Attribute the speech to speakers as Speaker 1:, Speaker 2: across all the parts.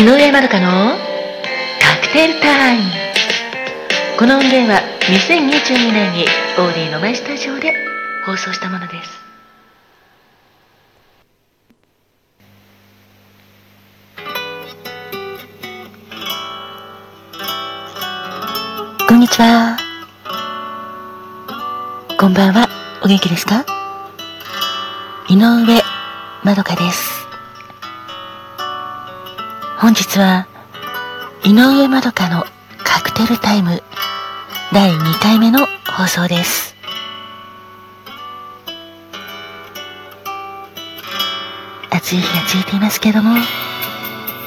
Speaker 1: 井上まどかのカクテルタイム。この音源は2022年にオーディのマイスタジオで放送したものです。こんにちは。こんばんは。お元気ですか？井上まどかです。本日は井上まどかのカクテルタイム第2回目の放送です。暑い日が続いていますけども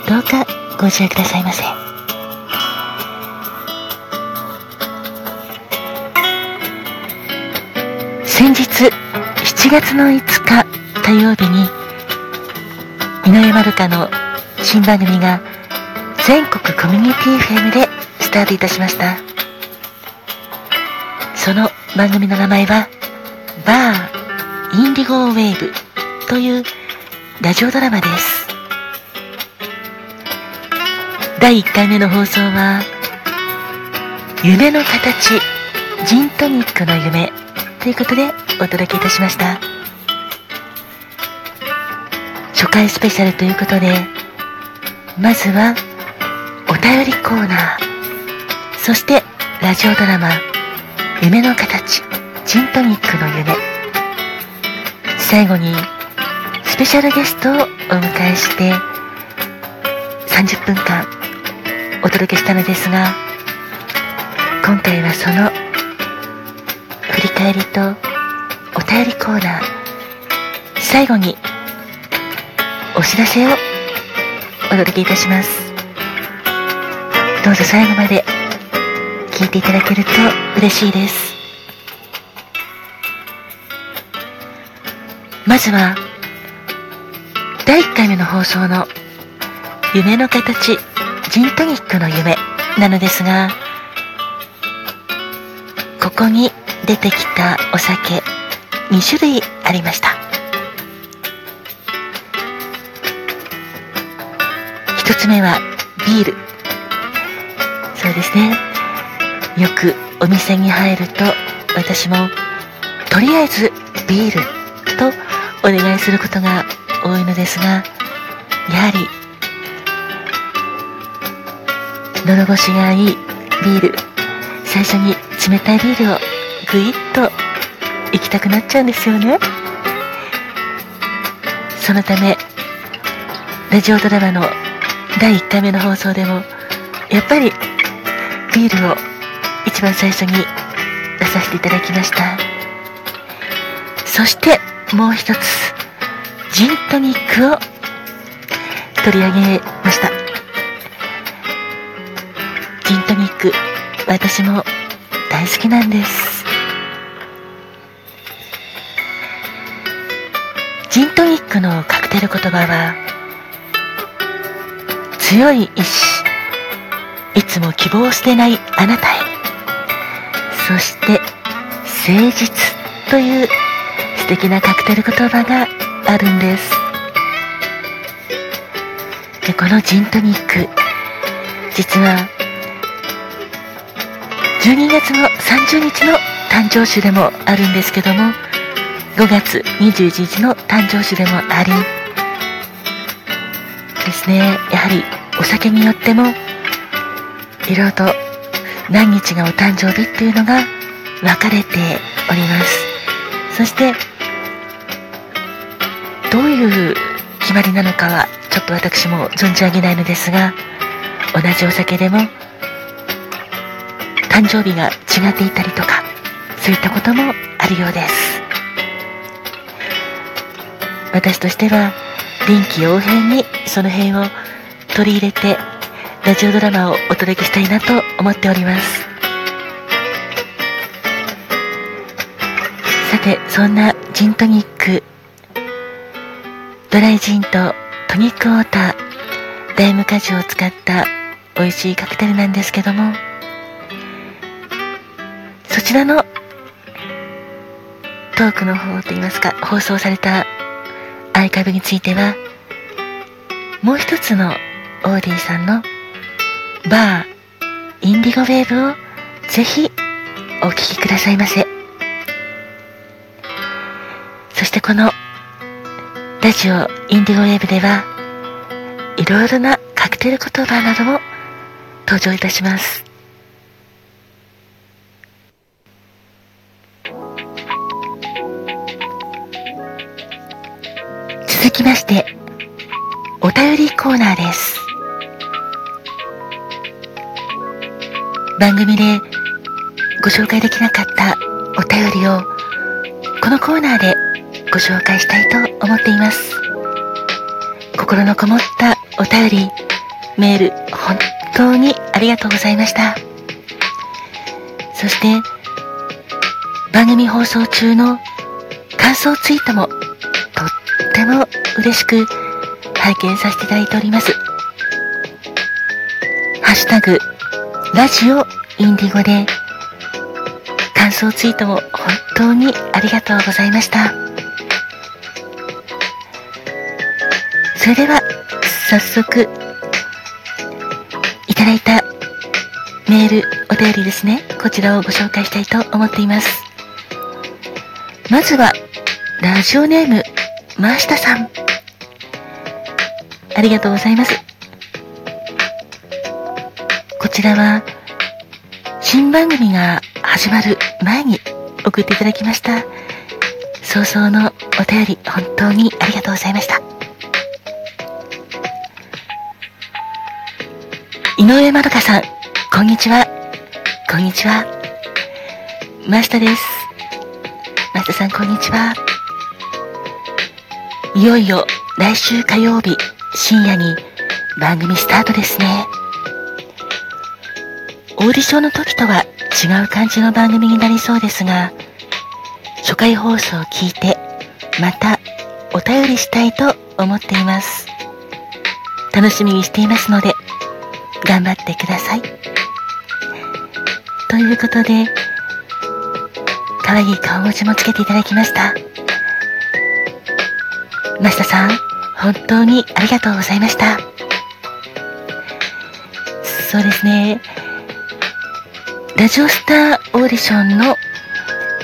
Speaker 1: どうかご自愛くださいませ。先日7月の5日火曜日に井上まどかの新番組が全国コミュニティ FM でスタートいたしました。その番組の名前はバーインディゴーウェーブというラジオドラマです。第1回目の放送は夢の形ジントニックの夢ということでお届けいたしました。初回スペシャルということでまずはお便りコーナー。そしてラジオドラマ「夢の形ジントニックの夢」最後にスペシャルゲストをお迎えして30分間お届けしたのですが今回はその振り返りとお便りコーナー。最後にお知らせをお届けいたします。どうぞ最後まで聞いていただけると嬉しいです。まずは第1回目の放送の夢の形ジントニックの夢なのですがここに出てきたお酒2種類ありました。つ目はビール。そうですね。よくお店に入ると私もとりあえずビールとお願いすることが多いのですがやはり喉越しがいいビール最初に冷たいビールをぐいっと行きたくなっちゃうんですよね。そのためラジオドラマの第1回目の放送でもやっぱりビールを一番最初に出させていただきました。そしてもう一つジントニックを取り上げました。ジントニック私も大好きなんです。ジントニックのカクテル言葉は強い意志。いつも希望を捨てないあなたへ。そして誠実という素敵なカクテル言葉があるんです。でこのジントニック。実は12月の30日の誕生日でもあるんですけども5月21日の誕生日でもあり。ですね。やはりお酒によってもいろいろと何日がお誕生日っていうのが分かれております。そしてどういう決まりなのかはちょっと私も存じ上げないのですが同じお酒でも誕生日が違っていたりとかそういったこともあるようです。私としては臨機応変にその辺を取り入れてラジオドラマをお届けしたいなと思っております。さてそんなジントニックドライジンとトニックウォーターダイム果汁を使った美味しいカクテルなんですけどもそちらのトークの方といいますか放送されたアーカイブについてはもう一つのオーディさんのバーインディゴウェーブをぜひお聴きくださいませ。そしてこのラジオインディゴウェーブではいろいろなカクテル言葉なども登場いたします。続きまして、お便りコーナーです。番組でご紹介できなかったお便りをこのコーナーでご紹介したいと思っています。心のこもったお便り、メール、本当にありがとうございました。そして、番組放送中の感想ツイートもとっても嬉しく拝見させていただいております。ハッシュタグ、ラジオインディゴで感想ツイートも本当にありがとうございました。それでは、早速、いただいたメール、お便りですね。こちらをご紹介したいと思っています。まずは、ラジオネーム、マシタさん。ありがとうございます。こちらは、新番組が始まる前に送っていただきました。早々のお便り、本当にありがとうございました。井上まどかさん、こんにちは。こんにちは。マスタです。マスタさん、こんにちは。いよいよ来週火曜日深夜に番組スタートですね。オーディションの時とは違う感じの番組になりそうですが、初回放送を聞いて、またお便りしたいと思っています。楽しみにしていますので、頑張ってください。ということで、可愛い顔文字もつけていただきました。マスタさん、本当にありがとうございました。そうですね。ラジオスターオーディションの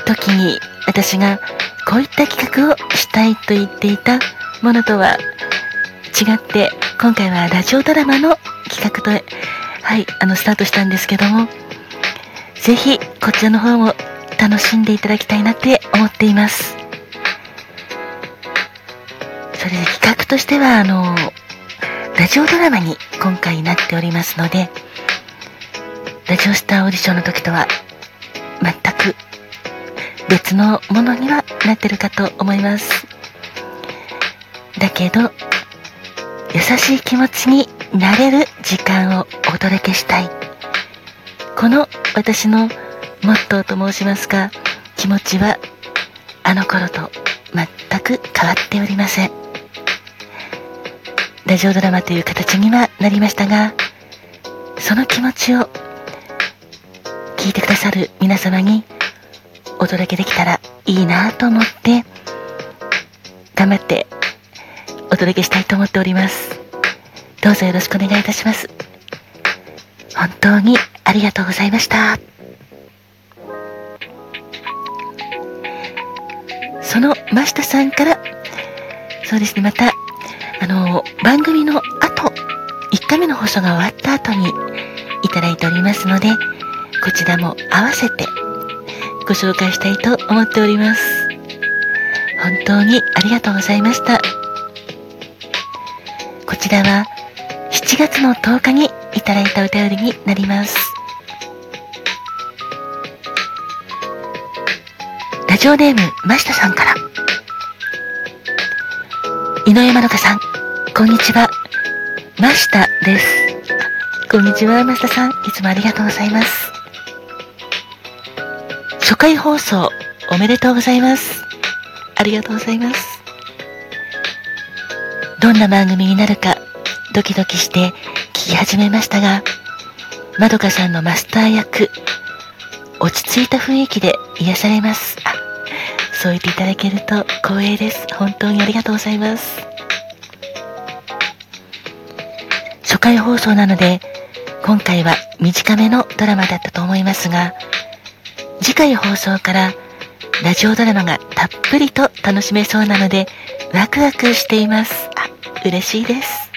Speaker 1: 時に私がこういった企画をしたいと言っていたものとは違って今回はラジオドラマの企画と、はい、あの、スタートしたんですけども、ぜひ、こちらの方も楽しんでいただきたいなって思っています。それで企画としては、あの、ラジオドラマに今回なっておりますので、ラジオスターオーディションの時とは全く別のものにはなってるかと思います。だけど、優しい気持ちになれる時間をお届けしたい。この私のモットーと申しますか、気持ちはあの頃と全く変わっておりません。ラジオドラマという形にはなりましたが、その気持ちを聞いてくださる皆様にお届けできたらいいなと思って頑張ってお届けしたいと思っております。どうぞよろしくお願いいたします。本当にありがとうございました。その真下さんから、そうですね、また、あの、番組の後、1回目の放送が終わった後にいただいておりますので、こちらも合わせてご紹介したいと思っております。本当にありがとうございました。こちらは7月の10日にいただいたお便りになります。ラジオネーム、ましたさんから。井上まどかさん、こんにちは。ましたです。こんにちは、ましたさん。いつもありがとうございます。初回放送、おめでとうございます。ありがとうございます。どんな番組になるかドキドキして聞き始めましたが、まどかさんのマスター役、落ち着いた雰囲気で癒されます。あ、そう言っていただけると光栄です。本当にありがとうございます。初初回放送なので、今回は短めのドラマだったと思いますが、次回放送からラジオドラマがたっぷりと楽しめそうなので、ワクワクしています。あ、嬉しいです。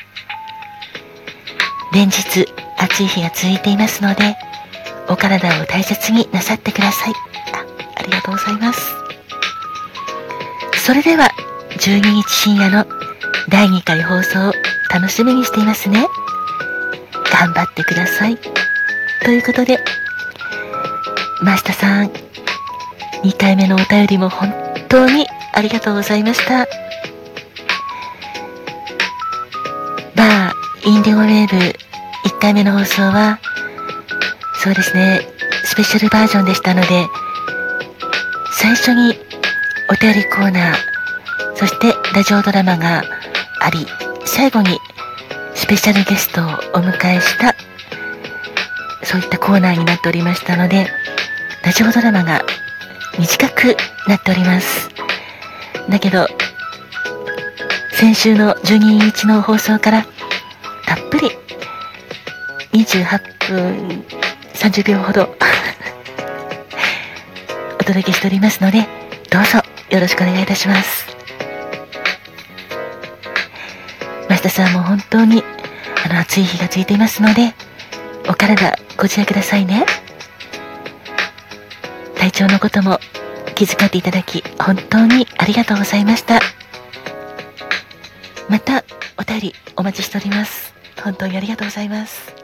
Speaker 1: 連日暑い日が続いていますので、お体を大切になさってください。あありがとうございます。それでは、12日深夜の第2回放送を楽しみにしていますね。頑張ってください。ということで、マスタさん、2回目のお便りも本当にありがとうございました。バー、インディゴウェーブ1回目の放送は、そうですね、スペシャルバージョンでしたので、最初にお便りコーナー、そしてラジオドラマがあり、最後にスペシャルゲストをお迎えした、そういったコーナーになっておりましたので、ラジオドラマが短くなっております。だけど、先週の12日の放送からたっぷり28分30秒ほど お届けしておりますので、どうぞよろしくお願いいたします。増田さんも本当にあの暑い日が続いていますので、お体ご自愛くださいね。体調のことも気遣っていただき、本当にありがとうございました。また、お便りお待ちしております。本当にありがとうございます。